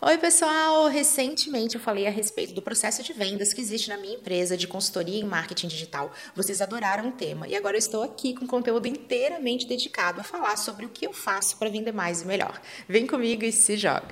Oi, pessoal! Recentemente eu falei a respeito do processo de vendas que existe na minha empresa de consultoria em marketing digital. Vocês adoraram o tema e agora eu estou aqui com conteúdo inteiramente dedicado a falar sobre o que eu faço para vender mais e melhor. Vem comigo e se joga!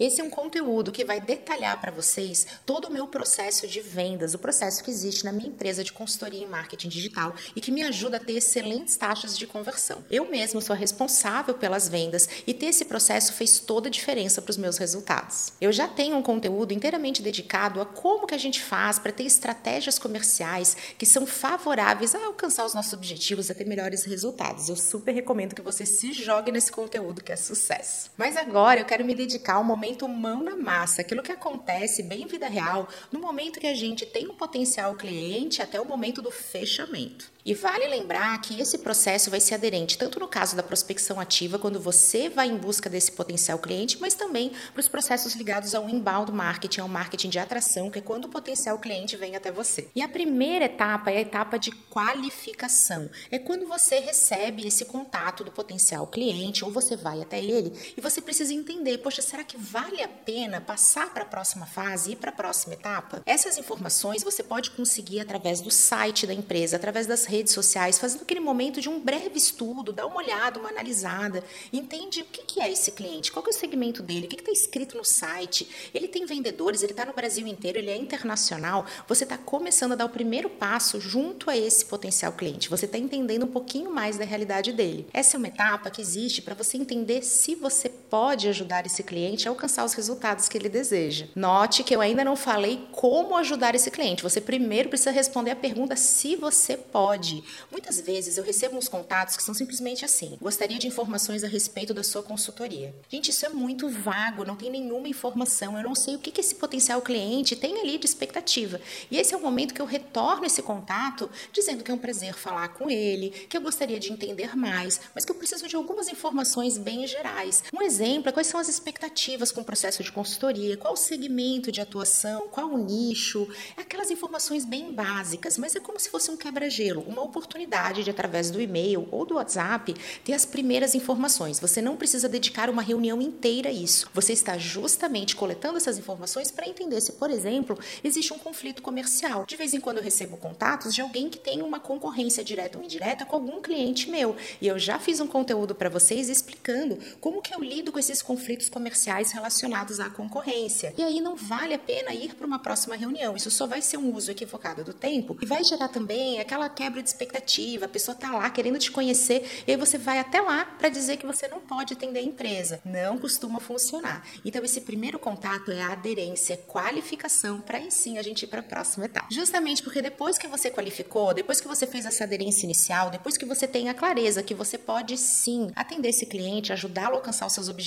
Esse é um conteúdo que vai detalhar para vocês todo o meu processo de vendas, o processo que existe na minha empresa de consultoria em marketing digital e que me ajuda a ter excelentes taxas de conversão. Eu mesmo sou responsável pelas vendas e ter esse processo fez toda a diferença para os meus resultados. Eu já tenho um conteúdo inteiramente dedicado a como que a gente faz para ter estratégias comerciais que são favoráveis a alcançar os nossos objetivos, a ter melhores resultados. Eu super recomendo que você se jogue nesse conteúdo que é sucesso. Mas agora eu quero me dedicar ao momento momento mão na massa, aquilo que acontece bem em vida real, no momento que a gente tem um potencial cliente até o momento do fechamento. E vale lembrar que esse processo vai ser aderente tanto no caso da prospecção ativa, quando você vai em busca desse potencial cliente, mas também para os processos ligados ao inbound marketing, ao marketing de atração, que é quando o potencial cliente vem até você. E a primeira etapa é a etapa de qualificação. É quando você recebe esse contato do potencial cliente ou você vai até ele e você precisa entender, poxa, será que vale a pena passar para a próxima fase, ir para a próxima etapa? Essas informações você pode conseguir através do site da empresa, através das redes redes sociais, fazendo aquele momento de um breve estudo, dá uma olhada, uma analisada, entende o que é esse cliente, qual é o segmento dele, o que está escrito no site, ele tem vendedores, ele está no Brasil inteiro, ele é internacional, você está começando a dar o primeiro passo junto a esse potencial cliente, você está entendendo um pouquinho mais da realidade dele. Essa é uma etapa que existe para você entender se você pode ajudar esse cliente a alcançar os resultados que ele deseja. Note que eu ainda não falei como ajudar esse cliente, você primeiro precisa responder a pergunta se você pode. Muitas vezes eu recebo uns contatos que são simplesmente assim: gostaria de informações a respeito da sua consultoria. Gente, isso é muito vago, não tem nenhuma informação. Eu não sei o que esse potencial cliente tem ali de expectativa. E esse é o momento que eu retorno esse contato dizendo que é um prazer falar com ele, que eu gostaria de entender mais, mas que eu preciso de algumas informações bem gerais. Um exemplo é quais são as expectativas com o processo de consultoria, qual o segmento de atuação, qual o nicho, aquelas informações bem básicas, mas é como se fosse um quebra-gelo, uma oportunidade de, através do e-mail ou do WhatsApp, ter as primeiras informações. Você não precisa dedicar uma reunião inteira a isso. Você está justamente coletando essas informações para entender se, por exemplo, existe um conflito comercial. De vez em quando eu recebo contatos de alguém que tem uma concorrência direta ou indireta com algum cliente meu. E eu já fiz um conteúdo para vocês explicando como que eu lido com esses conflitos comerciais relacionados à concorrência. E aí não vale a pena ir para uma próxima reunião. Isso só vai ser um uso equivocado do tempo e vai gerar também aquela quebra de expectativa, a pessoa está lá querendo te conhecer e aí você vai até lá para dizer que você não pode atender a empresa. Não costuma funcionar. Então, esse primeiro contato é a aderência, qualificação, para aí sim a gente ir para a próxima etapa. Justamente porque depois que você qualificou, depois que você fez essa aderência inicial, depois que você tem a clareza que você pode sim atender esse cliente, ajudá-lo a alcançar os seus objetivos,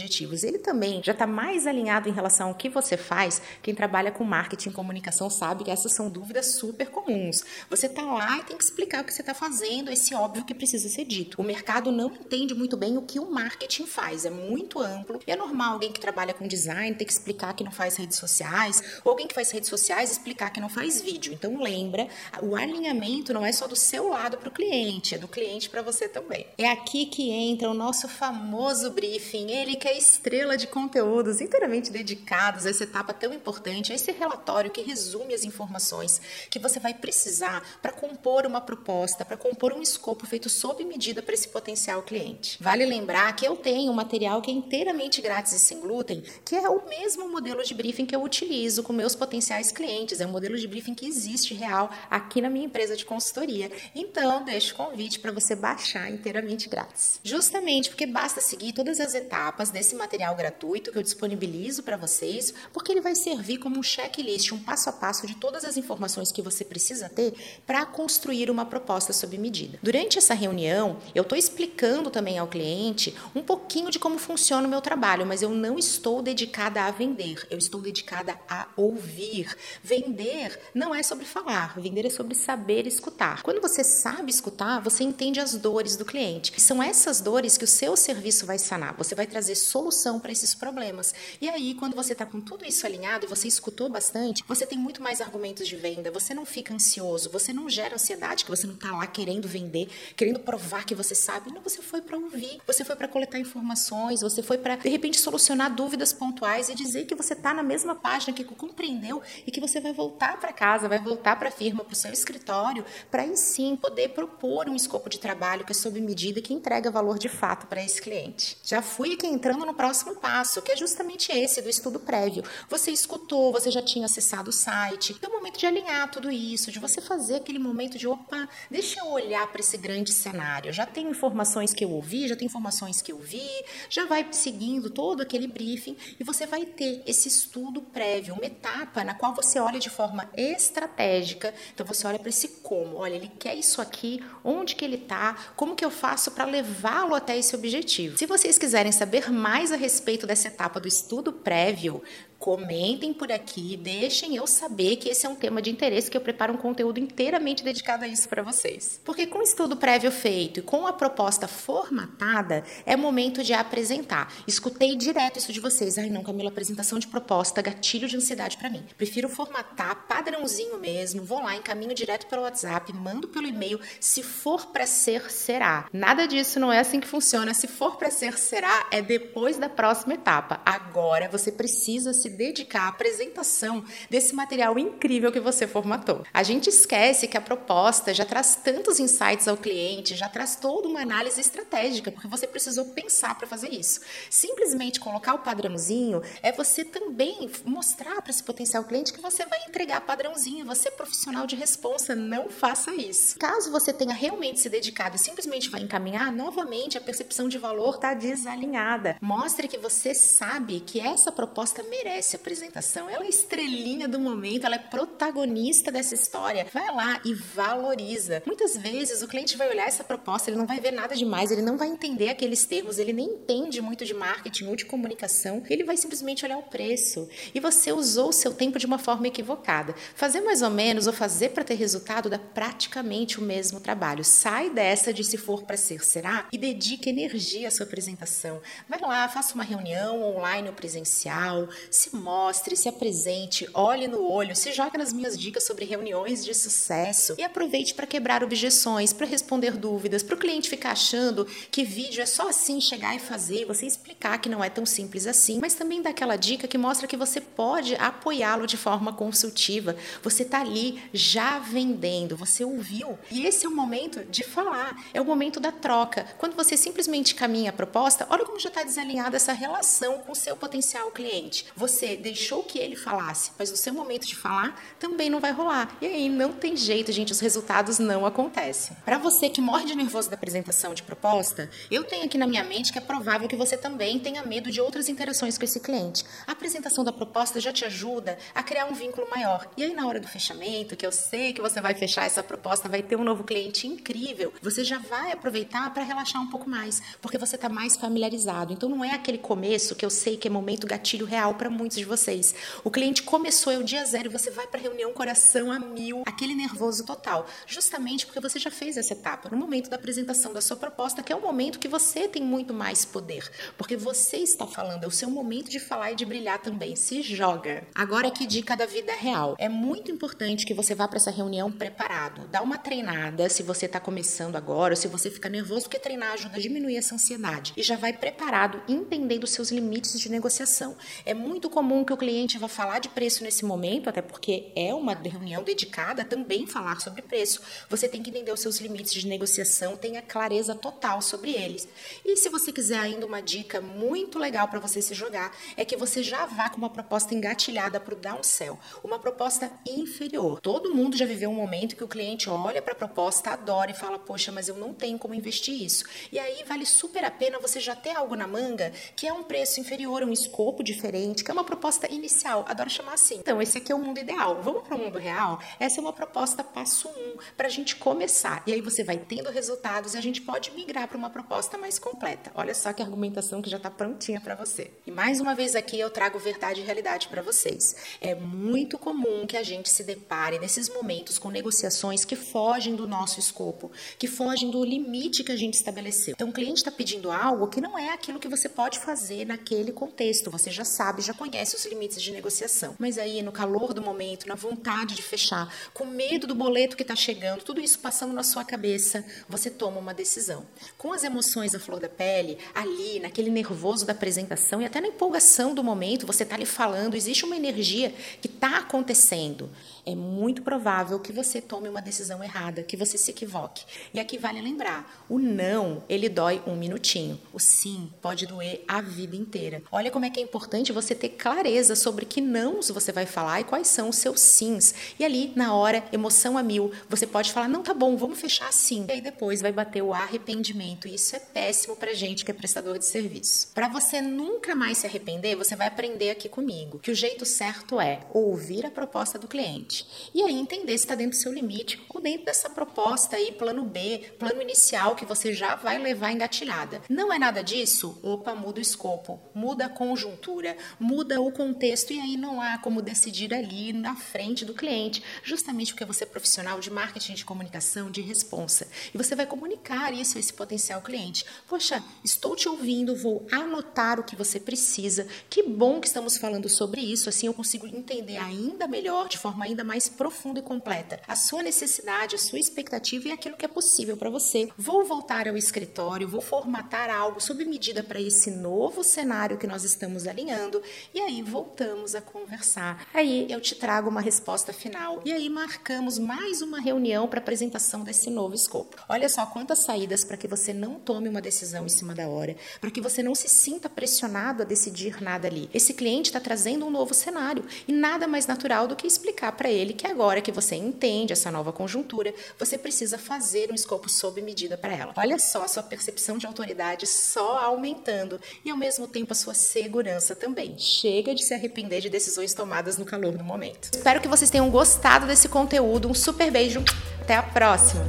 ele também já está mais alinhado em relação ao que você faz. Quem trabalha com marketing e comunicação sabe que essas são dúvidas super comuns. Você está lá e tem que explicar o que você está fazendo, esse óbvio que precisa ser dito. O mercado não entende muito bem o que o marketing faz, é muito amplo. E é normal alguém que trabalha com design ter que explicar que não faz redes sociais, ou alguém que faz redes sociais explicar que não faz vídeo. Então lembra, o alinhamento não é só do seu lado para o cliente, é do cliente para você também. É aqui que entra o nosso famoso briefing, ele que é estrela de conteúdos inteiramente dedicados a essa etapa tão importante, a esse relatório que resume as informações que você vai precisar para compor uma proposta para compor um escopo feito sob medida para esse potencial cliente. Vale lembrar que eu tenho um material que é inteiramente grátis e sem glúten, que é o mesmo modelo de briefing que eu utilizo com meus potenciais clientes. É um modelo de briefing que existe real aqui na minha empresa de consultoria. Então, deixo o convite para você baixar inteiramente grátis. Justamente porque basta seguir todas as etapas desse material gratuito que eu disponibilizo para vocês, porque ele vai servir como um checklist, um passo a passo de todas as informações que você precisa ter para construir uma proposta sob medida. Durante essa reunião, eu estou explicando também ao cliente um pouquinho de como funciona o meu trabalho, mas eu não estou dedicada a vender, eu estou dedicada a ouvir. Vender não é sobre falar, vender é sobre saber escutar. Quando você sabe escutar, você entende as dores do cliente. São essas dores que o seu serviço vai sanar. Você vai trazer solução para esses problemas. E aí, quando você está com tudo isso alinhado você escutou bastante, você tem muito mais argumentos de venda, você não fica ansioso, você não gera ansiedade, que você não está lá querendo vender, querendo provar que você sabe. Não, você foi para ouvir, você foi para coletar informações, você foi para, de repente, solucionar dúvidas pontuais e dizer que você está na mesma página, que compreendeu e que você vai voltar para casa, vai voltar para a firma, para o seu escritório, para aí sim poder propor um escopo de trabalho que é sob medida e que entrega valor de fato para esse cliente. Já fui aqui entrando no próximo passo, que é justamente esse do estudo prévio. Você escutou, você já tinha acessado o site. Então, é o momento de alinhar tudo isso, de você fazer aquele momento de opa, deixa eu olhar para esse grande cenário. Já tenho informações que eu ouvi, já tenho informações que eu vi, já vai seguindo todo aquele briefing e você vai ter esse estudo prévio, uma etapa na qual você olha de forma estratégica. Então você olha para esse como, olha, ele quer isso aqui, onde que ele está, como que eu faço para levá-lo até esse objetivo. Se vocês quiserem saber mais a respeito dessa etapa do estudo prévio, comentem por aqui, deixem eu saber que esse é um tema de interesse, que eu preparo um conteúdo inteiramente dedicado a isso para vocês. Porque com o estudo prévio feito e com a proposta formatada, é momento de apresentar. Escutei direto isso de vocês. Ai, não, Camila, apresentação de proposta, gatilho de ansiedade para mim. Prefiro formatar padrãozinho mesmo, vou lá, encaminho direto pelo WhatsApp, mando pelo e-mail. Se for para ser, será. Nada disso não é assim que funciona. Se for para ser, será é depois da próxima etapa. Agora você precisa se dedicar à apresentação desse material incrível que você formatou. A gente esquece que a proposta já traz tantos insights ao cliente, já traz toda uma análise estratégica, porque você precisou pensar para fazer isso. Simplesmente colocar o padrãozinho é você também mostrar para esse potencial cliente que você vai entregar padrãozinho, você é profissional de responsa, não faça isso. Caso você tenha realmente se dedicado e simplesmente vai encaminhar, novamente a percepção de valor está desalinhada. Mostre que você sabe que essa proposta merece merece apresentação. Ela é estrelinha do momento, ela é protagonista dessa história. Vai lá e valoriza. Muitas vezes o cliente vai olhar essa proposta, ele não vai ver nada demais, ele não vai entender aqueles termos, ele nem entende muito de marketing ou de comunicação, ele vai simplesmente olhar o preço. E você usou o seu tempo de uma forma equivocada. Fazer mais ou menos ou fazer para ter resultado dá praticamente o mesmo trabalho. Sai dessa de se for para ser, será? E dedique energia à sua apresentação. Vai lá, faça uma reunião online ou presencial, se mostre, se apresente, olhe no olho, se jogue nas minhas dicas sobre reuniões de sucesso e aproveite para quebrar objeções, para responder dúvidas, para o cliente ficar achando que vídeo é só assim chegar e fazer, você explicar que não é tão simples assim, mas também dá aquela dica que mostra que você pode apoiá-lo de forma consultiva. Você está ali já vendendo, você ouviu. E esse é o momento de falar, é o momento da troca. Quando você simplesmente caminha a proposta, olha como já está desalinhada essa relação com o seu potencial cliente. Você você deixou que ele falasse, mas no seu momento de falar também não vai rolar. E aí não tem jeito, gente, os resultados não acontecem. Para você que morre de nervoso da apresentação de proposta, eu tenho aqui na minha mente que é provável que você também tenha medo de outras interações com esse cliente. A apresentação da proposta já te ajuda a criar um vínculo maior. E aí na hora do fechamento, que eu sei que você vai fechar essa proposta, vai ter um novo cliente incrível, você já vai aproveitar para relaxar um pouco mais, porque você está mais familiarizado. Então não é aquele começo que eu sei que é momento gatilho real para muitos de vocês. O cliente começou, é o dia zero, e você vai para a reunião coração a mil, aquele nervoso total. Justamente porque você já fez essa etapa, no momento da apresentação da sua proposta, que é o momento que você tem muito mais poder. Porque você está falando, é o seu momento de falar e de brilhar também. Se joga. Agora que dica da vida real. É muito importante que você vá para essa reunião preparado. Dá uma treinada se você está começando agora, ou se você fica nervoso, porque treinar ajuda a diminuir essa ansiedade. E já vai preparado, entendendo seus limites de negociação. É muito comum que o cliente vá falar de preço nesse momento, até porque é uma reunião dedicada a também falar sobre preço. Você tem que entender os seus limites de negociação, tenha clareza total sobre eles. E se você quiser ainda uma dica muito legal para você se jogar, é que você já vá com uma proposta engatilhada para o downsell, uma proposta inferior. Todo mundo já viveu um momento que o cliente olha para a proposta, adora e fala: Poxa, mas eu não tenho como investir isso. E aí vale super a pena você já ter algo na manga que é um preço inferior, um escopo diferente, que é uma uma proposta inicial, adoro chamar assim. Então, esse aqui é o mundo ideal. Vamos para o mundo real? Essa é uma proposta passo um para a gente começar. E aí você vai tendo resultados e a gente pode migrar para uma proposta mais completa. Olha só que argumentação que já está prontinha para você. E mais uma vez aqui eu trago verdade e realidade para vocês. É muito comum que a gente se depare nesses momentos com negociações que fogem do nosso escopo, que fogem do limite que a gente estabeleceu. Então, o cliente está pedindo algo que não é aquilo que você pode fazer naquele contexto. Você já sabe, já conhece os limites de negociação. Mas aí, no calor do momento, na vontade de fechar, com medo do boleto que está chegando, tudo isso passando na sua cabeça, você toma uma decisão. Com as emoções à flor da pele, ali, naquele nervoso da apresentação e até na empolgação do momento, você está ali falando, existe uma energia que está acontecendo é muito provável que você tome uma decisão errada, que você se equivoque. E aqui vale lembrar: o não, ele dói um minutinho. O sim pode doer a vida inteira. Olha como é que é importante você ter clareza sobre que não você vai falar e quais são os seus sims. E ali, na hora, emoção a mil, você pode falar: não, tá bom, vamos fechar assim. E aí depois vai bater o arrependimento. E isso é péssimo pra gente que é prestador de serviço. Para você nunca mais se arrepender, você vai aprender aqui comigo que o jeito certo é ouvir a proposta do cliente limite. E aí entender se está dentro do seu limite ou dentro dessa proposta aí, plano B, plano inicial que você já vai levar engatilhada. Não é nada disso? Opa, muda o escopo, muda a conjuntura, muda o contexto e aí não há como decidir ali na frente do cliente, justamente porque você é profissional de marketing de comunicação, de responsa. E você vai comunicar isso a esse potencial cliente. Poxa, estou te ouvindo, vou anotar o que você precisa. Que bom que estamos falando sobre isso, assim eu consigo entender ainda melhor, de forma ainda ainda mais profunda e completa. A sua necessidade, a sua expectativa e aquilo que é possível para você. Vou voltar ao escritório, vou formatar algo sob medida para esse novo cenário que nós estamos alinhando e aí voltamos a conversar. Aí eu te trago uma resposta final e aí marcamos mais uma reunião para apresentação desse novo escopo. Olha só quantas saídas para que você não tome uma decisão em cima da hora, para que você não se sinta pressionado a decidir nada ali. Esse cliente está trazendo um novo cenário e nada mais natural do que explicar ele que agora que você entende essa nova conjuntura, você precisa fazer um escopo sob medida para ela. Olha só a sua percepção de autoridade só aumentando e ao mesmo tempo a sua segurança também. Chega de se arrepender de decisões tomadas no calor do momento. Espero que vocês tenham gostado desse conteúdo. Um super beijo. Até a próxima.